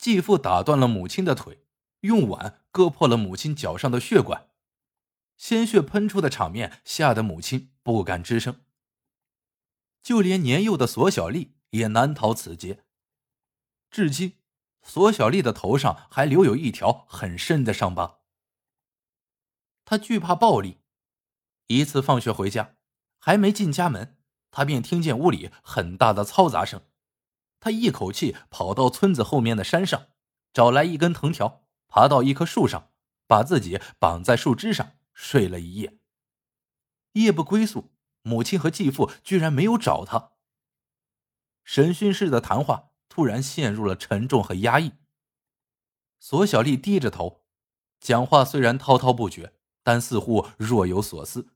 继父打断了母亲的腿，用碗割破了母亲脚上的血管，鲜血喷出的场面吓得母亲不敢吱声。就连年幼的索小丽也难逃此劫。至今，索小丽的头上还留有一条很深的伤疤。她惧怕暴力，一次放学回家，还没进家门，她便听见屋里很大的嘈杂声。他一口气跑到村子后面的山上，找来一根藤条，爬到一棵树上，把自己绑在树枝上睡了一夜。夜不归宿。母亲和继父居然没有找他。审讯室的谈话突然陷入了沉重和压抑。索小丽低着头，讲话虽然滔滔不绝，但似乎若有所思。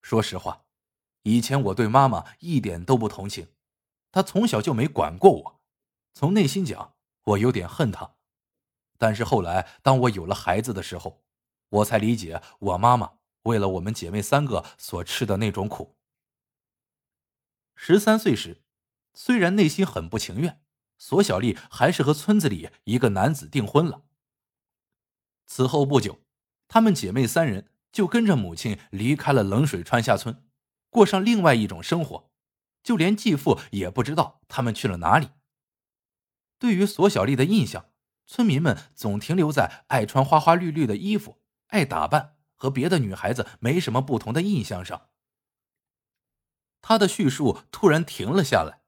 说实话，以前我对妈妈一点都不同情，她从小就没管过我。从内心讲，我有点恨她。但是后来，当我有了孩子的时候，我才理解我妈妈。为了我们姐妹三个所吃的那种苦。十三岁时，虽然内心很不情愿，索小丽还是和村子里一个男子订婚了。此后不久，她们姐妹三人就跟着母亲离开了冷水川下村，过上另外一种生活，就连继父也不知道他们去了哪里。对于索小丽的印象，村民们总停留在爱穿花花绿绿的衣服，爱打扮。和别的女孩子没什么不同的印象上，他的叙述突然停了下来。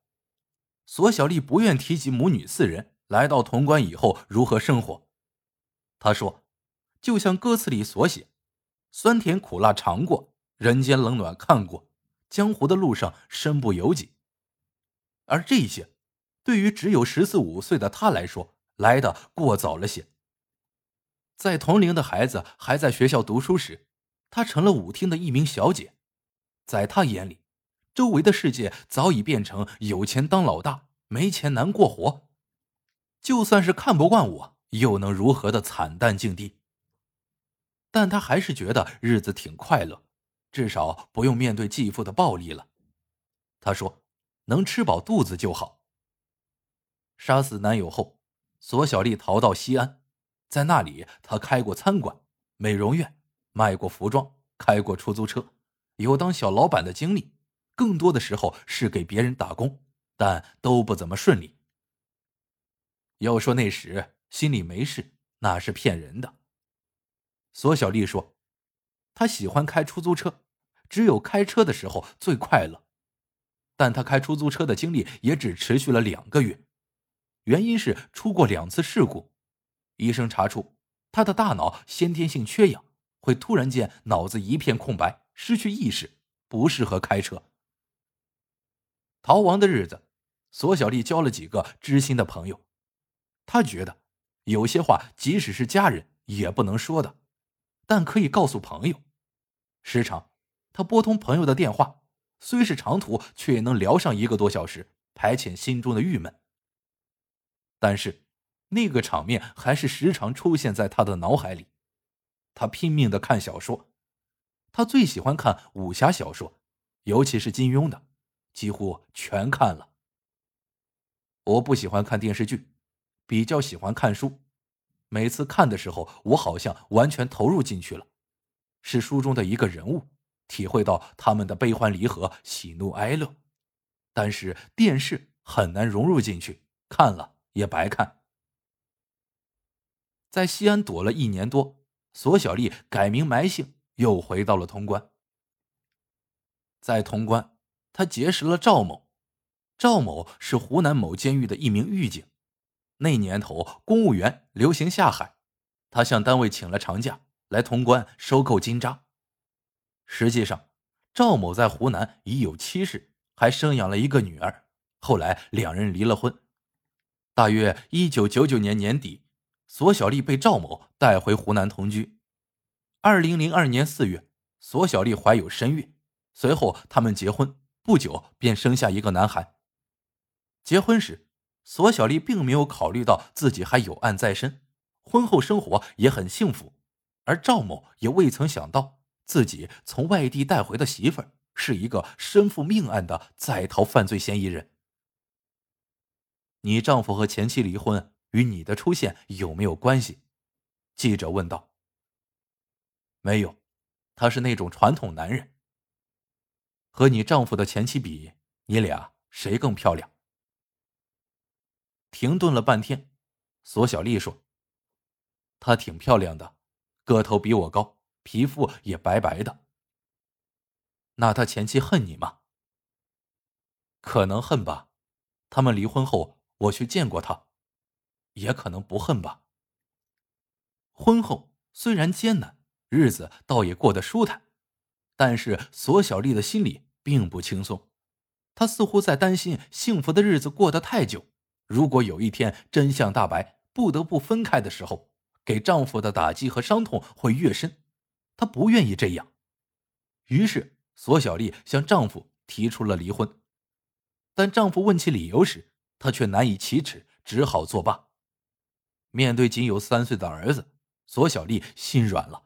索小丽不愿提及母女四人来到潼关以后如何生活。他说：“就像歌词里所写，酸甜苦辣尝过，人间冷暖看过，江湖的路上身不由己。”而这些，对于只有十四五岁的他来说，来的过早了些。在同龄的孩子还在学校读书时，她成了舞厅的一名小姐。在她眼里，周围的世界早已变成有钱当老大，没钱难过活。就算是看不惯我，又能如何的惨淡境地？但她还是觉得日子挺快乐，至少不用面对继父的暴力了。她说：“能吃饱肚子就好。”杀死男友后，索小丽逃到西安。在那里，她开过餐馆、美容院，卖过服装，开过出租车，有当小老板的经历。更多的时候是给别人打工，但都不怎么顺利。要说那时心里没事，那是骗人的。索小丽说，他喜欢开出租车，只有开车的时候最快乐。但他开出租车的经历也只持续了两个月，原因是出过两次事故。医生查出，他的大脑先天性缺氧，会突然间脑子一片空白，失去意识，不适合开车。逃亡的日子，索小丽交了几个知心的朋友。她觉得，有些话即使是家人也不能说的，但可以告诉朋友。时常，他拨通朋友的电话，虽是长途，却也能聊上一个多小时，排遣心中的郁闷。但是。那个场面还是时常出现在他的脑海里。他拼命的看小说，他最喜欢看武侠小说，尤其是金庸的，几乎全看了。我不喜欢看电视剧，比较喜欢看书。每次看的时候，我好像完全投入进去了，是书中的一个人物，体会到他们的悲欢离合、喜怒哀乐。但是电视很难融入进去，看了也白看。在西安躲了一年多，索小丽改名埋姓，又回到了潼关。在潼关，她结识了赵某。赵某是湖南某监狱的一名狱警。那年头，公务员流行下海，他向单位请了长假，来潼关收购金渣。实际上，赵某在湖南已有妻室，还生养了一个女儿。后来，两人离了婚。大约一九九九年年底。索小丽被赵某带回湖南同居。二零零二年四月，索小丽怀有身孕，随后他们结婚，不久便生下一个男孩。结婚时，索小丽并没有考虑到自己还有案在身，婚后生活也很幸福，而赵某也未曾想到自己从外地带回的媳妇儿是一个身负命案的在逃犯罪嫌疑人。你丈夫和前妻离婚与你的出现有没有关系？记者问道。没有，他是那种传统男人。和你丈夫的前妻比，你俩谁更漂亮？停顿了半天，索小丽说：“她挺漂亮的，个头比我高，皮肤也白白的。”那他前妻恨你吗？可能恨吧。他们离婚后，我去见过他，也可能不恨吧。婚后虽然艰难，日子倒也过得舒坦，但是索小丽的心里并不轻松。她似乎在担心幸福的日子过得太久，如果有一天真相大白，不得不分开的时候，给丈夫的打击和伤痛会越深。她不愿意这样，于是。索小丽向丈夫提出了离婚，但丈夫问起理由时，她却难以启齿，只好作罢。面对仅有三岁的儿子，索小丽心软了。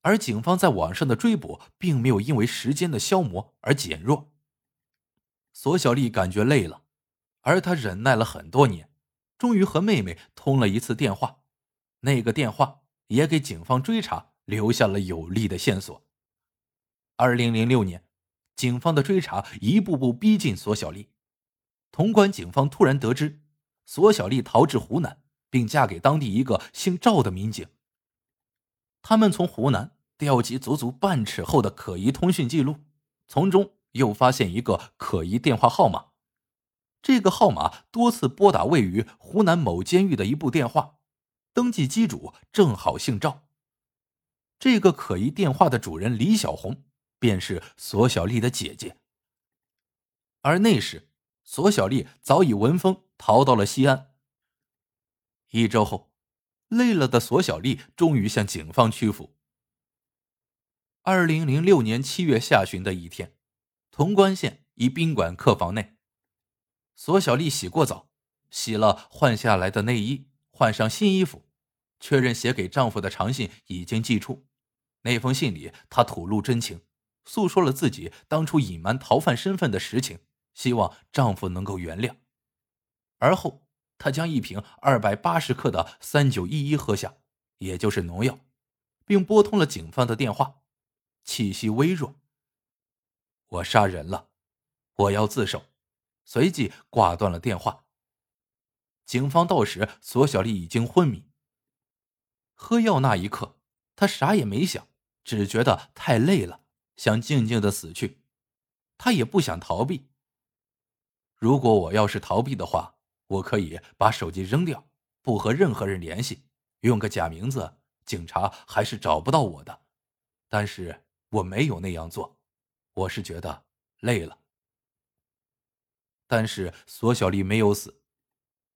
而警方在网上的追捕并没有因为时间的消磨而减弱。索小丽感觉累了，而她忍耐了很多年，终于和妹妹通了一次电话，那个电话也给警方追查留下了有力的线索。二零零六年，警方的追查一步步逼近索小丽。潼关警方突然得知，索小丽逃至湖南，并嫁给当地一个姓赵的民警。他们从湖南调集足足半尺厚的可疑通讯记录，从中又发现一个可疑电话号码。这个号码多次拨打位于湖南某监狱的一部电话，登记机主正好姓赵。这个可疑电话的主人李小红。便是索小丽的姐姐。而那时，索小丽早已闻风逃到了西安。一周后，累了的索小丽终于向警方屈服。二零零六年七月下旬的一天，潼关县一宾馆客房内，索小丽洗过澡，洗了换下来的内衣，换上新衣服，确认写给丈夫的长信已经寄出。那封信里，她吐露真情。诉说了自己当初隐瞒逃犯身份的实情，希望丈夫能够原谅。而后，她将一瓶二百八十克的三九一一喝下，也就是农药，并拨通了警方的电话，气息微弱。我杀人了，我要自首。随即挂断了电话。警方到时，索小丽已经昏迷。喝药那一刻，她啥也没想，只觉得太累了。想静静的死去，他也不想逃避。如果我要是逃避的话，我可以把手机扔掉，不和任何人联系，用个假名字，警察还是找不到我的。但是我没有那样做，我是觉得累了。但是索小丽没有死，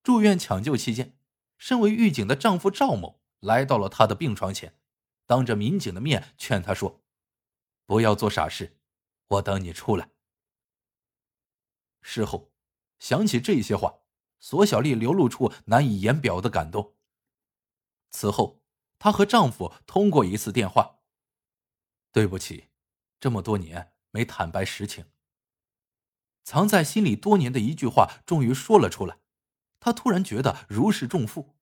住院抢救期间，身为狱警的丈夫赵某来到了她的病床前，当着民警的面劝她说。不要做傻事，我等你出来。事后想起这些话，索小丽流露出难以言表的感动。此后，她和丈夫通过一次电话。对不起，这么多年没坦白实情。藏在心里多年的一句话终于说了出来，她突然觉得如释重负。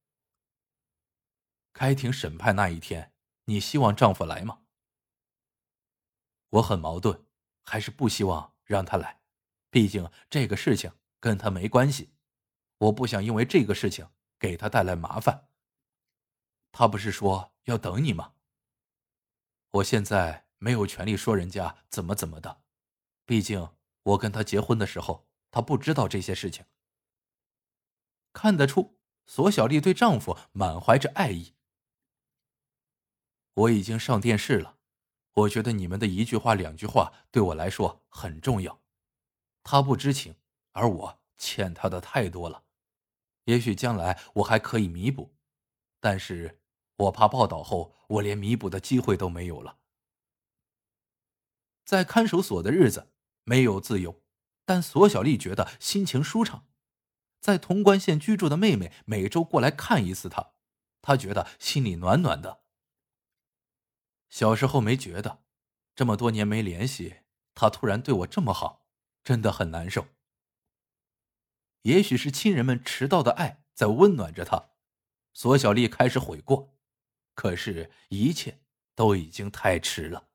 开庭审判那一天，你希望丈夫来吗？我很矛盾，还是不希望让他来，毕竟这个事情跟他没关系，我不想因为这个事情给他带来麻烦。他不是说要等你吗？我现在没有权利说人家怎么怎么的，毕竟我跟他结婚的时候，他不知道这些事情。看得出，索小丽对丈夫满怀着爱意。我已经上电视了。我觉得你们的一句话、两句话对我来说很重要。他不知情，而我欠他的太多了。也许将来我还可以弥补，但是我怕报道后我连弥补的机会都没有了。在看守所的日子没有自由，但索小丽觉得心情舒畅。在潼关县居住的妹妹每周过来看一次她，她觉得心里暖暖的。小时候没觉得，这么多年没联系，他突然对我这么好，真的很难受。也许是亲人们迟到的爱在温暖着他，索小丽开始悔过，可是，一切都已经太迟了。